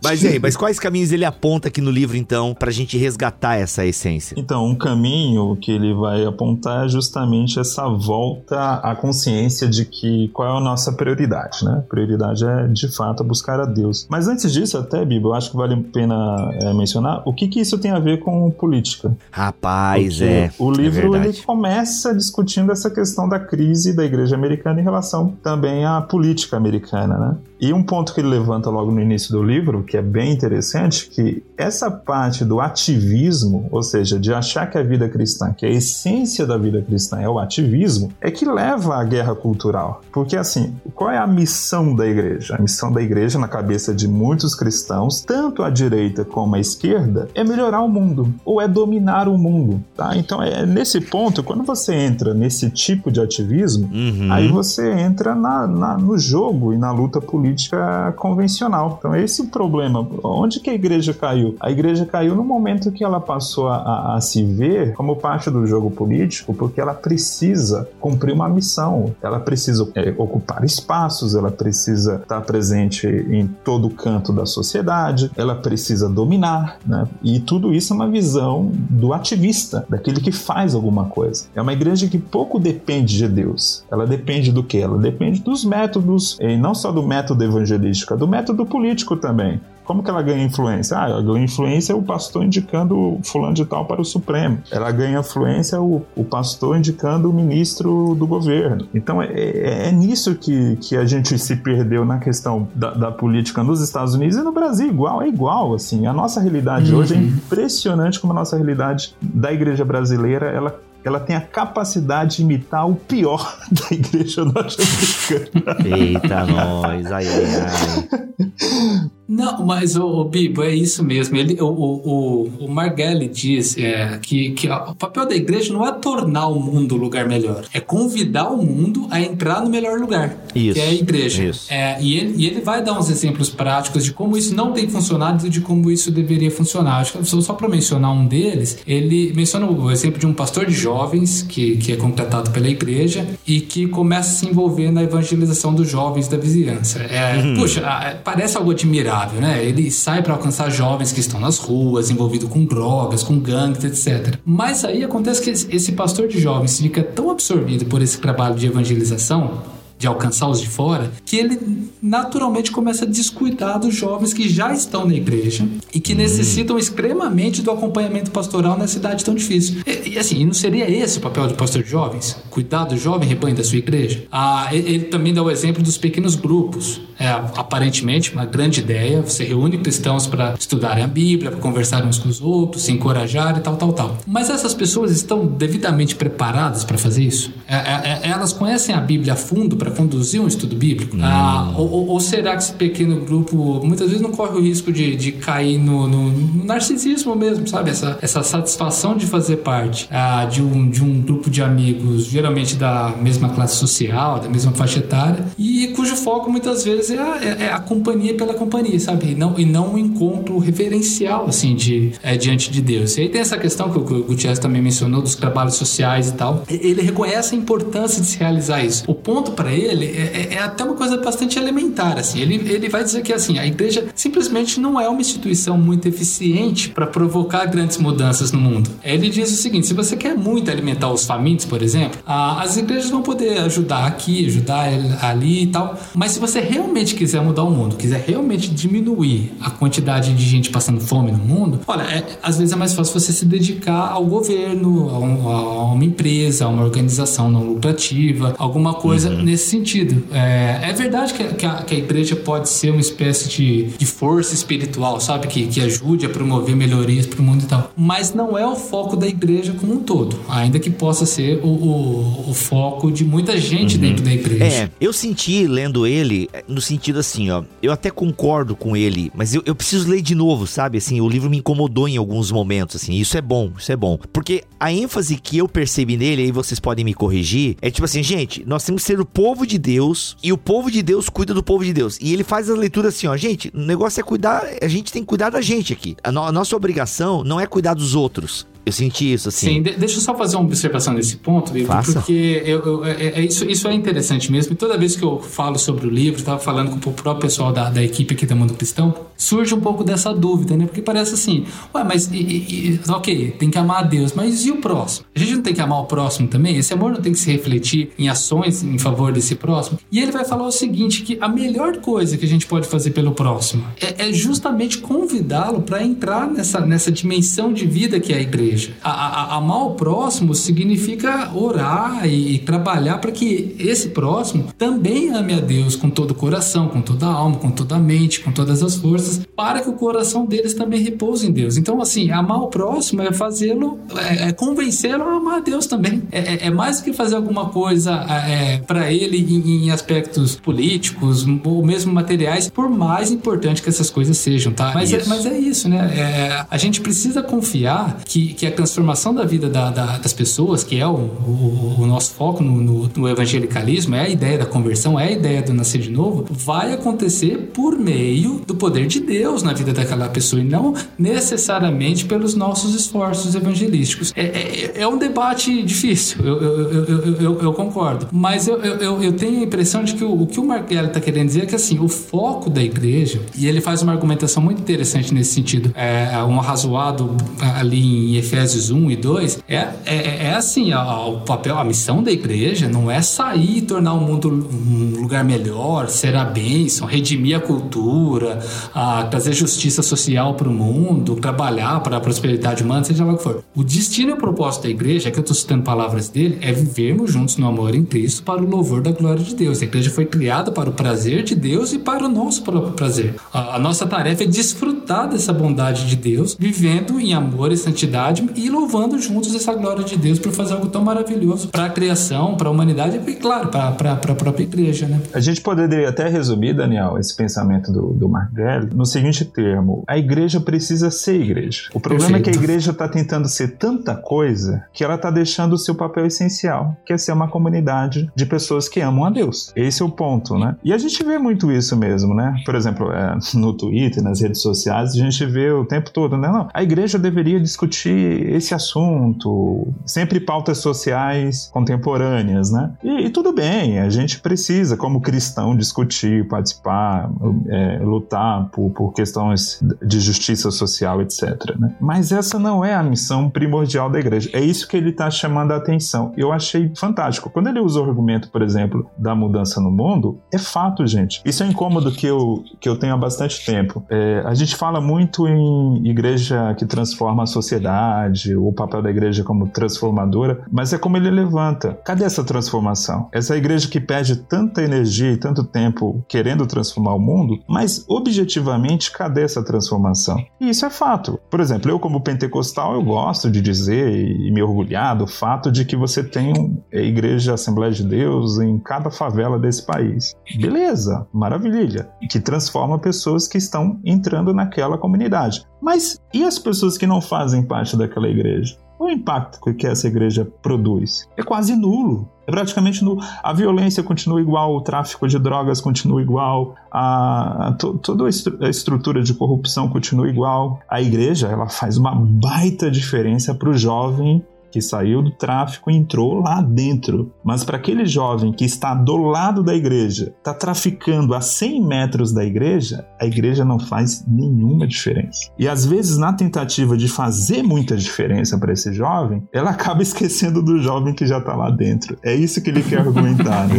mas e aí, mas quais caminhos ele aponta aqui no livro, então, pra gente resgatar essa essência? Então, um caminho que ele vai apontar é justamente essa volta à consciência de que qual é a nossa prioridade, né? A prioridade é, de fato, buscar a Deus. Mas antes disso, até, Bíblia, eu acho que vale a pena é, mencionar o que, que isso tem a ver com política. Rapaz, Porque é. O é livro ele verdade. começa discutindo essa questão da crise da igreja americana em relação também à política americana, né? E um ponto que ele levanta logo no início do livro, que é bem interessante, que essa parte do ativismo, ou seja, de achar que a vida cristã, que a essência da vida cristã é o ativismo, é que leva à guerra cultural. Porque assim, qual é a missão da igreja? A missão da igreja na cabeça de muitos cristãos, tanto a direita como a esquerda, é melhorar o mundo ou é dominar o mundo, tá? Então é nesse ponto, quando você entra nesse tipo de ativismo, Uhum. Aí você entra na, na- no jogo e na luta política convencional. Então, esse é o problema. Onde que a igreja caiu? A igreja caiu no momento que ela passou a, a- se ver como parte do jogo político, porque ela precisa cumprir uma missão. Ela precisa é, ocupar espaços, ela precisa estar presente em todo canto da sociedade, ela precisa dominar, né? E tudo isso é uma visão do ativista, daquele que faz alguma coisa. É uma igreja que pouco depende de Deus. Ela depende do que? Ela depende dos métodos, e não só do método evangelístico, é do método político também. Como que ela ganha influência? Ah, ela ganha influência o pastor indicando fulano de tal para o Supremo. Ela ganha influência o, o pastor indicando o ministro do governo. Então é, é- é nisso que, que a gente se perdeu na questão da, da política nos Estados Unidos e no Brasil igual, é igual assim. A nossa realidade hoje é impressionante como a nossa realidade da igreja brasileira, ela ela tem a capacidade de imitar o pior da igreja norte-americana. Eita, nós. Ai, ai. Não, mas o, Bibo, é isso mesmo. Ele, o, o, o, o Margelli diz é, que, que o papel da igreja não é tornar o mundo um lugar melhor, é convidar o mundo a entrar no melhor lugar, Isso, que é a igreja. isso. É, e, ele, e ele vai dar uns exemplos práticos de como isso não tem funcionado e de como isso deveria funcionar. Acho que só, só para mencionar um deles, ele menciona o exemplo de um pastor de jovens que, que é contratado pela igreja e que começa a se envolver na evangelização dos jovens da vizinhança. É, Puxa, ah, parece algo admirável, né? Ele sai para alcançar jovens que estão nas ruas, envolvido com drogas, com gangues, etc. Mas aí acontece que esse esse pastor de jovens fica tão absorvido por esse trabalho de evangelização de alcançar os de fora, que ele naturalmente começa a descuidar dos jovens que já estão na igreja e que necessitam extremamente do acompanhamento pastoral nessa cidade tão difícil. E, e assim, não seria esse o papel do pastor de jovens? Cuidar do jovem rebanho da sua igreja? Ah, ele, também dá o exemplo dos pequenos grupos. É, aparentemente, uma grande ideia, você reúne cristãos para estudarem a Bíblia, para conversarem uns com os outros, se encorajar e tal, tal, tal. Mas essas pessoas estão devidamente preparadas para fazer isso? É, é, é, elas conhecem a Bíblia a fundo para conduzir um estudo bíblico? Ah, ou, ou- será que esse pequeno grupo muitas vezes não corre o risco de, de cair no, no- no narcisismo mesmo, sabe? Essa, essa satisfação de fazer parte ah, de, um, de um grupo de amigos, geralmente da mesma classe social, da mesma faixa etária, e cujo foco muitas vezes é a, é- é a companhia pela companhia, sabe? E não, e não um encontro reverencial, assim, de, é, diante de Deus. E aí tem essa questão que o, Gutierrez também mencionou dos trabalhos sociais e tal. Ele reconhece a importância de se realizar isso. O ponto para ele é, é- é até uma coisa bastante elementar, assim. Ele, ele vai dizer que, assim, a igreja simplesmente não é uma instituição muito eficiente para provocar grandes mudanças no mundo. Ele diz o seguinte: se você quer muito alimentar os famintos, por exemplo, ah, as igrejas vão poder ajudar aqui, ajudar ali e tal. Mas se você realmente quiser mudar o mundo, quiser realmente diminuir a quantidade de gente passando fome no mundo, olha, é- às vezes é mais fácil você se dedicar ao governo, a, um- a uma empresa, a uma organização não lucrativa, alguma coisa nesse sentido. É, é verdade que, que, a, que, a, igreja pode ser uma espécie de, de força espiritual, sabe? Que, que ajude a promover melhorias para o mundo e tal. Mas não é o foco da igreja como um todo, ainda que possa ser o, o, o foco de muita gente uhum. dentro da igreja. É, eu senti lendo ele no sentido assim, ó. Eu até concordo com ele, mas eu, eu preciso ler de novo, sabe? Assim, o livro me incomodou em alguns momentos, assim. Isso é bom, isso é bom. Porque a ênfase que eu percebi nele, aí vocês podem me corrigir, é tipo assim, gente, nós temos que ser o povo de Deus e o povo de Deus cuida do povo de Deus. E ele faz a leitura assim, ó, gente, o negócio é cuidar, a gente tem que cuidar da gente aqui. A, no, a nossa obrigação não é cuidar dos outros. Eu senti isso, assim. Sim, de, deixa eu só fazer uma observação nesse ponto, Vitor, porque eu, eu, é, é, isso, isso é interessante mesmo. E toda vez que eu falo sobre o livro, estava falando com o próprio pessoal da, da equipe aqui da Mundo Cristão, surge um pouco dessa dúvida, né? Porque parece assim, ué, mas e, e, ok, tem que amar a Deus, mas e o próximo? A gente não tem que amar o próximo também? Esse amor não tem que se refletir em ações em favor desse próximo? E ele vai falar o seguinte, que a melhor coisa que a gente pode fazer pelo próximo é, é justamente convidá-lo para entrar nessa, nessa dimensão de vida que é a igreja igreja. A, a, amar o próximo significa orar e, e trabalhar para que esse próximo também ame a Deus com todo o coração, com toda a alma, com toda a mente, com todas as forças, para que o coração deles também repouse em Deus. Então, assim, amar o próximo é fazê-lo, é, é convencê-lo a amar a Deus também. É, é, é mais do que fazer alguma coisa é, para ele em, em, aspectos políticos ou mesmo materiais, por mais importante que essas coisas sejam, tá? Mas, é, mas é isso, né? É, a gente precisa confiar que, que que a transformação da vida da, da, das pessoas, que é o, o, o nosso foco no, no, no, evangelicalismo, é a ideia da conversão, é a ideia do nascer de novo, vai acontecer por meio do poder de Deus na vida daquela pessoa e não necessariamente pelos nossos esforços evangelísticos. É, é, é um debate difícil, eu, eu, eu, eu, eu concordo, mas eu, eu, eu tenho a impressão de que o, o que o Marquelli está querendo dizer é que assim, o foco da igreja, e ele faz uma argumentação muito interessante nesse sentido, é um arrazoado ali em Efésios Efésios 1 e 2, é, é, é assim, o papel, a missão da igreja não é sair e tornar o mundo um lugar melhor, ser a bênção, redimir a cultura, a, trazer justiça social para o mundo, trabalhar para a prosperidade humana, seja lá o que for. O destino e o propósito da igreja, que eu estou citando palavras dele, é vivermos juntos no amor em Cristo para o louvor da glória de Deus. A igreja foi criada para o prazer de Deus e para o nosso próprio prazer. A, a nossa tarefa é desfrutar dessa bondade de Deus, vivendo em amor e santidade e louvando juntos essa glória de Deus por fazer algo tão maravilhoso para a criação, para a humanidade e, claro, para a própria igreja. Né? A gente poderia até resumir, Daniel, esse pensamento do, do Mark no seguinte termo: a igreja precisa ser igreja. O problema Perfeito. é que a igreja está tentando ser tanta coisa que ela está deixando o seu papel essencial, que é ser uma comunidade de pessoas que amam a Deus. Esse é o ponto, né? E a gente vê muito isso mesmo, né? Por exemplo, é, no Twitter, nas redes sociais, a gente vê o tempo todo, né? Não, a igreja deveria discutir esse assunto, sempre pautas sociais contemporâneas, né? E, e tudo bem, a gente precisa, como cristão, discutir, participar, é, lutar por, por questões de justiça social, etc. Né? Mas essa não é a missão primordial da igreja. É isso que ele está chamando a atenção. Eu achei fantástico. Quando ele usa o argumento, por exemplo, da mudança no mundo, é fato, gente. Isso é incômodo que eu, que eu tenho há bastante tempo. É, a gente fala muito em igreja que transforma a sociedade, o papel da igreja como transformadora, mas é como ele levanta. Cadê essa transformação? Essa igreja que perde tanta energia e tanto tempo querendo transformar o mundo, mas objetivamente, cadê essa transformação? E isso é fato. Por exemplo, eu como pentecostal, eu gosto de dizer e me orgulhar do fato de que você tem a igreja Assembleia de Deus em cada favela desse país. Beleza, maravilha. Que transforma pessoas que estão entrando naquela comunidade. Mas e as pessoas que não fazem parte daquela igreja? O impacto que essa igreja produz é quase nulo. É praticamente nulo. A violência continua igual, o tráfico de drogas continua igual, a, a to, toda a, estru, a estrutura de corrupção continua igual. A igreja ela faz uma baita diferença para o jovem que saiu do tráfico e entrou lá dentro. Mas para aquele jovem que está do lado da igreja, está traficando a 100 metros da igreja, a igreja não faz nenhuma diferença. E às vezes, na tentativa de fazer muita diferença para esse jovem, ela acaba esquecendo do jovem que já está lá dentro. É isso que ele quer argumentar. Né?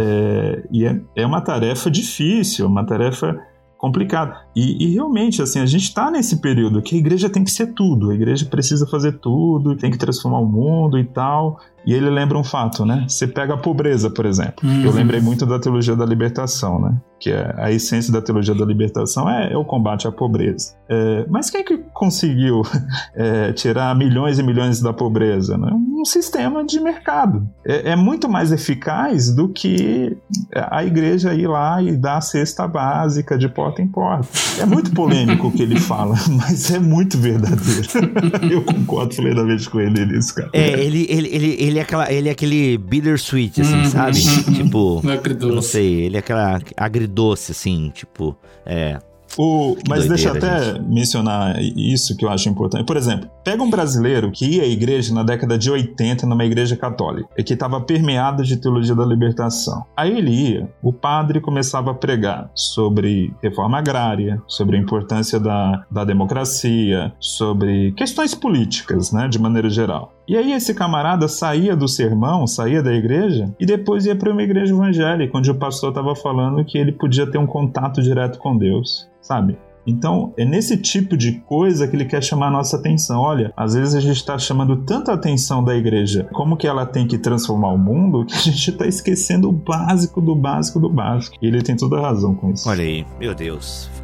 é, e é, é uma tarefa difícil, uma tarefa complicado. E, e realmente, assim, a gente está nesse período que a igreja tem que ser tudo, a igreja precisa fazer tudo, tem que transformar o mundo e tal. E ele lembra um fato, né? Você pega a pobreza, por exemplo. Uhum. Eu lembrei muito da teologia da libertação, né? Que é a essência da teologia da libertação é, é o combate à pobreza. É, mas quem é que conseguiu é, tirar milhões e milhões da pobreza? Né? Um sistema de mercado. É, é, muito mais eficaz do que a igreja ir lá e dar a cesta básica de porta em porta. É muito polêmico o que ele fala, mas é muito verdadeiro. Eu concordo plenamente com ele nisso, cara. É, ele, ele, ele, ele é, aquela, ele é aquele bittersweet, assim, uhum. sabe? tipo. Agridoce. Não sei, ele é aquela agridoce, assim, tipo. É. O, mas deixa eu até gente. mencionar isso que eu acho importante. Por exemplo, pega um brasileiro que ia à igreja na década de 80 numa igreja católica e que estava permeada de teologia da libertação. Aí ele ia, o padre começava a pregar sobre reforma agrária, sobre a importância da, da democracia, sobre questões políticas, né, de maneira geral. E aí esse camarada saía do sermão, saía da igreja e depois ia para uma igreja evangélica, onde o pastor estava falando que ele podia ter um contato direto com Deus sabe? Então, é nesse tipo de coisa que ele quer chamar a nossa atenção. Olha, às vezes a gente está chamando tanta atenção da igreja, como que ela tem que transformar o mundo, que a gente está esquecendo o básico do básico do básico. E ele tem toda a razão com isso. Olha aí, meu Deus.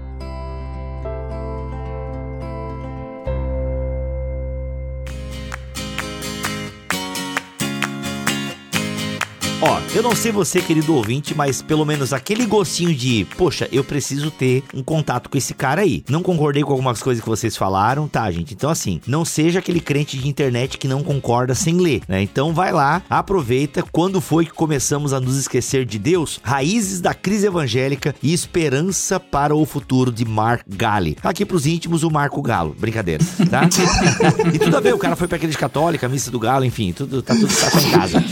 Eu não sei você, querido ouvinte, mas pelo menos aquele gostinho de, poxa, eu preciso ter um contato com esse cara aí. Não concordei com algumas coisas que vocês falaram, tá, gente? Então, assim, não seja aquele crente de internet que não concorda sem ler, né? Então, vai lá, aproveita. Quando foi que começamos a nos esquecer de Deus? Raízes da crise evangélica e esperança para o futuro de Mark Galli. Aqui pros íntimos, o Marco Galo. Brincadeira, tá? e tudo a ver, o cara foi pra igreja católica, missa do Galo, enfim, tudo, tá tudo tá em casa.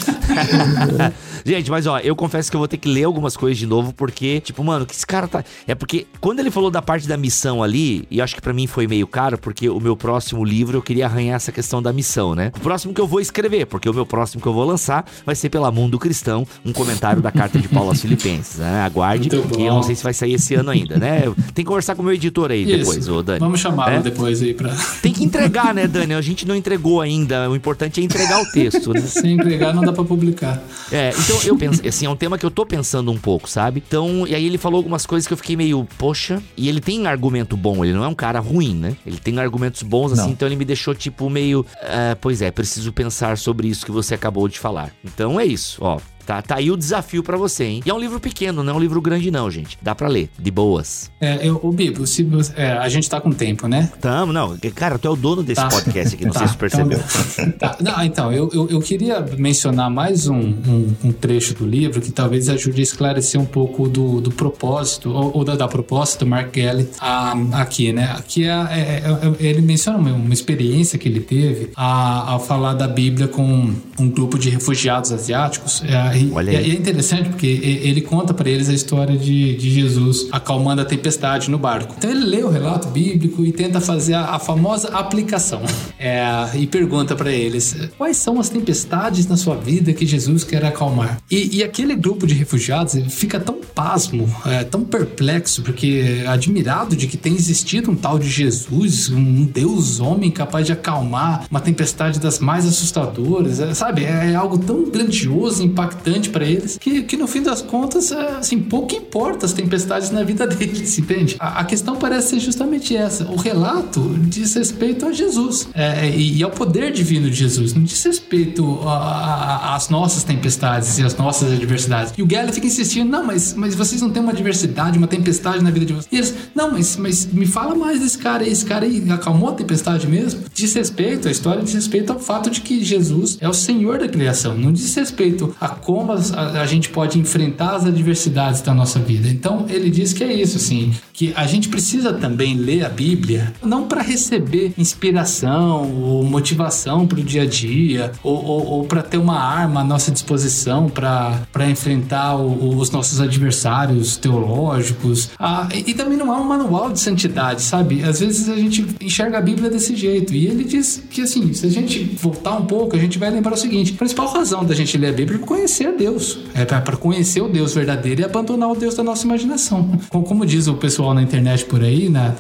Gente, mas ó, eu confesso que eu vou ter que ler algumas coisas de novo, porque, tipo, mano, que esse cara tá. É porque quando ele falou da parte da missão ali, e acho que para mim foi meio caro, porque o meu próximo livro eu queria arranhar essa questão da missão, né? O próximo que eu vou escrever, porque o meu próximo que eu vou lançar vai ser pela Mundo Cristão, um comentário da carta de Paulo aos Filipenses, né? Aguarde, que eu não sei se vai sair esse ano ainda, né? Tem que conversar com o meu editor aí Isso. depois, ô Dani. Vamos chamá-lo é? depois aí pra. Tem que entregar, né, Dani? A gente não entregou ainda. O importante é entregar o texto, né? Se entregar, não dá pra publicar. É, então eu penso, assim, é um tema que eu tô pensando um pouco, sabe? Então, e aí ele falou algumas coisas que eu fiquei meio, poxa, e ele tem um argumento bom, ele não é um cara ruim, né? Ele tem argumentos bons, assim, não. então ele me deixou, tipo, meio, uh, pois é, preciso pensar sobre isso que você acabou de falar. Então é isso, ó. Tá, tá aí o desafio para você, hein? E é um livro pequeno, não é um livro grande, não, gente. Dá para ler, de boas. É, eu, o Bibo, se você, é, a gente tá com tempo, né? Tamo, não. Cara, tu é o dono desse tá. podcast aqui, não tá. sei se percebeu. Então, tá. Não, então, eu, eu, eu, queria mencionar mais um, um, um, trecho do livro que talvez ajude a esclarecer um pouco do, do propósito, ou, ou da, da, proposta do Mark Kelly aqui, né? Aqui é, é, é, é ele menciona uma, uma, experiência que ele teve a, ao falar da Bíblia com um grupo de refugiados asiáticos. É, Olha aí. E é interessante porque ele conta para eles a história de, de Jesus acalmando a tempestade no barco. Então ele lê o relato bíblico e tenta fazer a, a famosa aplicação. É, e pergunta para eles: quais são as tempestades na sua vida que Jesus quer acalmar? E, e aquele grupo de refugiados fica tão pasmo, é, tão perplexo, porque admirado de que tem existido um tal de Jesus, um Deus homem capaz de acalmar uma tempestade das mais assustadoras, é, sabe? É, é algo tão grandioso, impactante importante para eles, que, que no fim das contas, é, assim, pouco importa as tempestades na vida deles, entende? A, a questão parece ser justamente essa. O relato diz respeito a Jesus é, e, e, ao poder divino de Jesus, não diz respeito às nossas tempestades e às nossas adversidades. E o Gally fica insistindo, não, mas, mas vocês não têm uma adversidade, uma tempestade na vida de vocês. E eles, não, mas, mas me fala mais desse cara aí, esse cara aí acalmou a tempestade mesmo? Diz respeito, a história diz respeito ao fato de que Jesus é o Senhor da criação, não diz respeito a como como a, a, gente pode enfrentar as adversidades da nossa vida. Então, ele diz que é isso, assim, que a gente precisa também ler a Bíblia, não para receber inspiração ou motivação para o dia a dia, ou, ou, ou para ter uma arma à nossa disposição para enfrentar o, os nossos adversários teológicos. Ah, e, e também não há um manual de santidade, sabe? Às vezes a gente enxerga a Bíblia desse jeito. E ele diz que, assim, se a gente voltar um pouco, a gente vai lembrar o seguinte: a principal razão da gente ler a Bíblia é conhecer conhecer a Deus, é para conhecer o Deus verdadeiro e abandonar o Deus da nossa imaginação. Como diz o pessoal na internet por aí, né,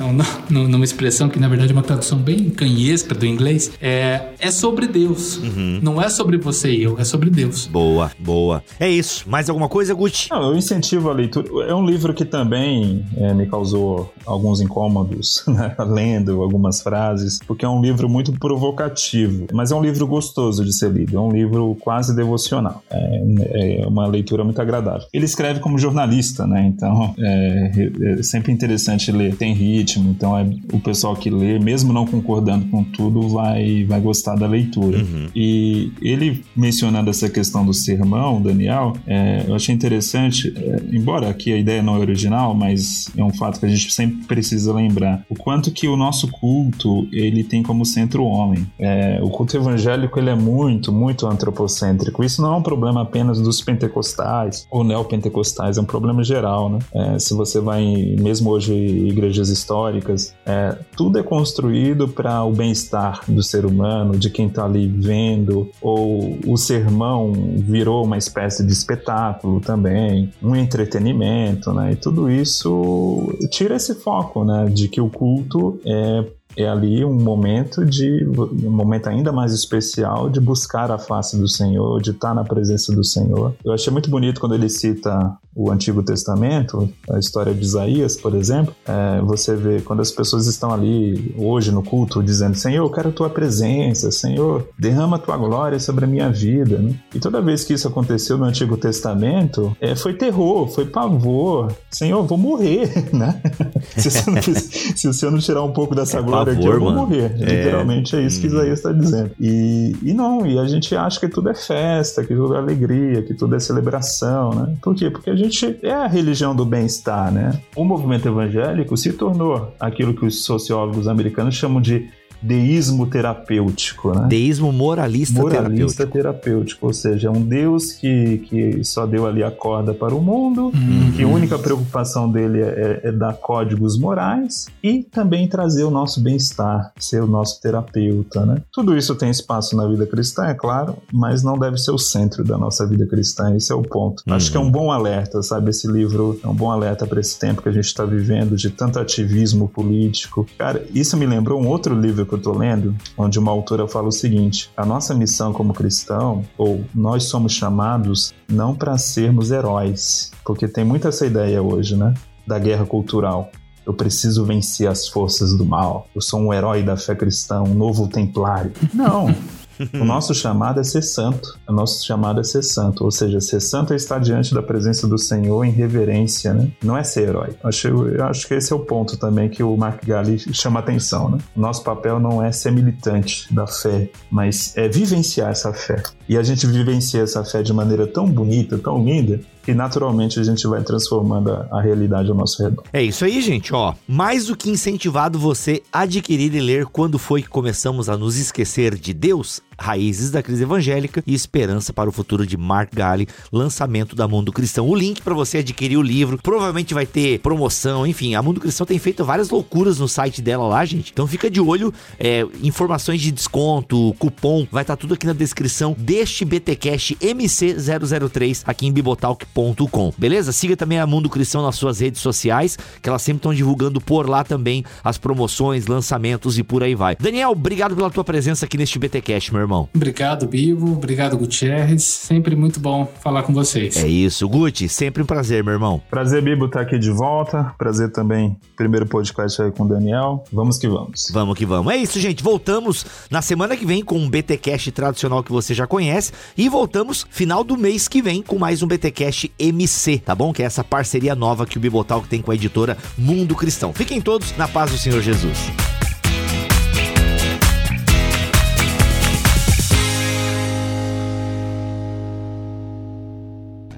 numa expressão que na verdade é uma tradução bem canhesca do inglês, é, é sobre Deus. Uhum. Não é sobre você e eu, é sobre Deus. Boa, boa. É isso. Mais alguma coisa, Gucci? Não, eu incentivo a leitura. É um livro que também é, me causou alguns incômodos, né? lendo algumas frases, porque é um livro muito provocativo, mas é um livro gostoso de ser lido. É um livro quase devocional. É, é uma leitura muito agradável. Ele escreve como jornalista, né? Então é, é sempre interessante ler. Tem ritmo, então é, o pessoal que lê, mesmo não concordando com tudo, vai, vai gostar da leitura. Uhum. E ele mencionando essa questão do sermão, Daniel, é, eu achei interessante, é, embora aqui a ideia não é original, mas é um fato que a gente sempre precisa lembrar, o quanto que o nosso culto ele tem como centro o homem. É, o culto evangélico ele é muito, muito antropocêntrico. Isso não é um problema apenas dos pentecostais ou neopentecostais, é um problema geral, né? É, se você vai, em, mesmo hoje, igrejas históricas, é, tudo é construído para o bem-estar do ser humano, de quem está ali vendo, ou o sermão virou uma espécie de espetáculo também, um entretenimento, né? E tudo isso tira esse foco, né? De que o culto é é ali um momento de um momento ainda mais especial de buscar a face do Senhor, de estar na presença do Senhor. Eu achei muito bonito quando ele cita o Antigo Testamento, a história de Isaías, por exemplo, é, você vê quando as pessoas estão ali hoje no culto dizendo: Senhor, eu quero a tua presença, Senhor, derrama a tua glória sobre a minha vida. Né? E toda vez que isso aconteceu no Antigo Testamento, é, foi terror, foi pavor. Senhor, vou morrer, né? se, o não, se, o Senhor não tirar um pouco dessa é glória pavor, aqui, eu vou mano. morrer. É... Literalmente é isso que. Isaías está dizendo. E, e não, e a gente acha que tudo é festa, que tudo é alegria, que tudo é celebração, né? Por quê? Porque a gente gente é a religião do bem-estar, né? O movimento evangélico se tornou aquilo que os sociólogos americanos chamam de deísmo terapêutico, né? Deísmo moralista, moralista terapêutico. terapêutico. Ou seja, um Deus que, que só deu ali a corda para o mundo, uhum. que a única preocupação dele é, é, dar códigos morais e também trazer o nosso bem-estar, ser o nosso terapeuta, né? Tudo isso tem espaço na vida cristã, é claro, mas não deve ser o centro da nossa vida cristã, esse é o ponto. Uhum. Acho que é um bom alerta, sabe? Esse livro é um bom alerta para esse tempo que a gente está vivendo de tanto ativismo político. Cara, isso me lembrou um outro livro que eu tô lendo, onde uma autora fala o seguinte: a nossa missão como cristão, ou nós somos chamados não para sermos heróis, porque tem muita essa ideia hoje, né? Da guerra cultural. Eu preciso vencer as forças do mal. Eu sou um herói da fé cristã, um novo templário. Não. O nosso chamado é ser santo. O nosso chamado é ser santo. Ou seja, ser santo é estar diante da presença do Senhor em reverência, né? Não é ser herói. Acho, eu acho que esse é o ponto também que o Mark Galli chama atenção, né? Nosso papel não é ser militante da fé, mas é vivenciar essa fé. E a gente vivencia essa fé de maneira tão bonita, tão linda, que naturalmente a gente vai transformando a, a, realidade ao nosso redor. É isso aí, gente, ó. Mais do que incentivado você adquirir e ler quando foi que começamos a nos esquecer de Deus, Raízes da Crise Evangélica e Esperança para o Futuro de Mark Galli, lançamento da Mundo Cristão. O link para você adquirir o livro, provavelmente vai ter promoção, enfim, a Mundo Cristão tem feito várias loucuras no site dela lá, gente. Então fica de olho, é, informações de desconto, cupom, vai estar tá tudo aqui na descrição deste BTcast MC003 aqui em bibotalk.com. Beleza? Siga também a Mundo Cristão nas suas redes sociais, que elas sempre estão divulgando por lá também as promoções, lançamentos e por aí vai. Daniel, obrigado pela tua presença aqui neste BTcast, meu irmão irmão. Obrigado, Bibo. Obrigado, Gutierrez. Sempre muito bom falar com vocês. É isso, Guti. Sempre um prazer, meu irmão. Prazer, Bibo, estar aqui de volta. Prazer também, primeiro podcast aí com o Daniel. Vamos que vamos. Vamos que vamos. É isso, gente. Voltamos na semana que vem com um BTcast tradicional que você já conhece e voltamos final do mês que vem com mais um BTcast MC, tá bom? Que é essa parceria nova que o Bibotalk tem com a editora Mundo Cristão. Fiquem todos na paz do Senhor Jesus.